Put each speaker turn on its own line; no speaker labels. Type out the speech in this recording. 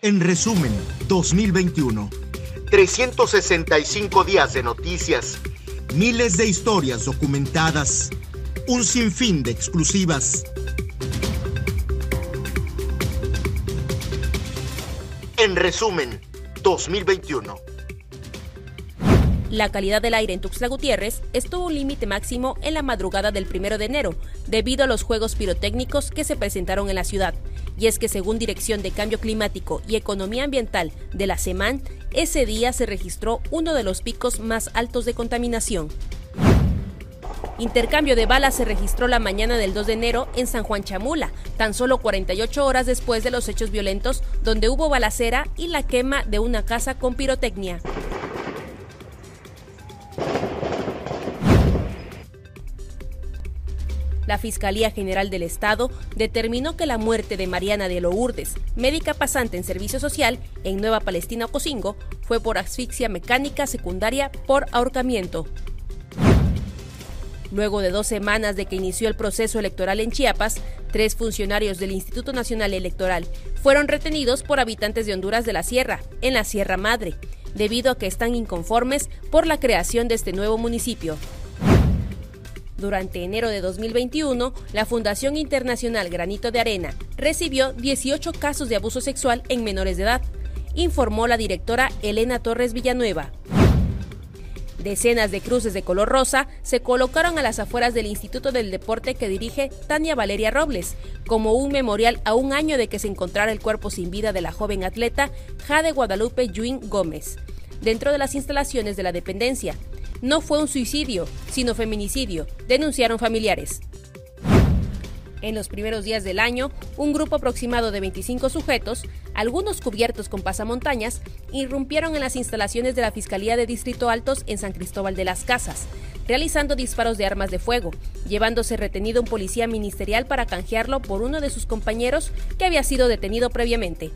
En resumen, 2021. 365 días de noticias. Miles de historias documentadas. Un sinfín de exclusivas. En resumen, 2021.
La calidad del aire en Tuxtla Gutiérrez estuvo un límite máximo en la madrugada del 1 de enero, debido a los juegos pirotécnicos que se presentaron en la ciudad. Y es que según Dirección de Cambio Climático y Economía Ambiental de la SEMAN, ese día se registró uno de los picos más altos de contaminación. Intercambio de balas se registró la mañana del 2 de enero en San Juan Chamula, tan solo 48 horas después de los hechos violentos donde hubo balacera y la quema de una casa con pirotecnia. La Fiscalía General del Estado determinó que la muerte de Mariana de Lourdes, médica pasante en servicio social en Nueva Palestina Ocosingo, fue por asfixia mecánica secundaria por ahorcamiento. Luego de dos semanas de que inició el proceso electoral en Chiapas, tres funcionarios del Instituto Nacional Electoral fueron retenidos por habitantes de Honduras de la Sierra, en la Sierra Madre, debido a que están inconformes por la creación de este nuevo municipio. Durante enero de 2021, la Fundación Internacional Granito de Arena recibió 18 casos de abuso sexual en menores de edad, informó la directora Elena Torres Villanueva. Decenas de cruces de color rosa se colocaron a las afueras del Instituto del Deporte que dirige Tania Valeria Robles, como un memorial a un año de que se encontrara el cuerpo sin vida de la joven atleta Jade Guadalupe Yuin Gómez, dentro de las instalaciones de la dependencia, no fue un suicidio, sino feminicidio, denunciaron familiares. En los primeros días del año, un grupo aproximado de 25 sujetos, algunos cubiertos con pasamontañas, irrumpieron en las instalaciones de la Fiscalía de Distrito Altos en San Cristóbal de las Casas, realizando disparos de armas de fuego, llevándose retenido un policía ministerial para canjearlo por uno de sus compañeros que había sido detenido previamente.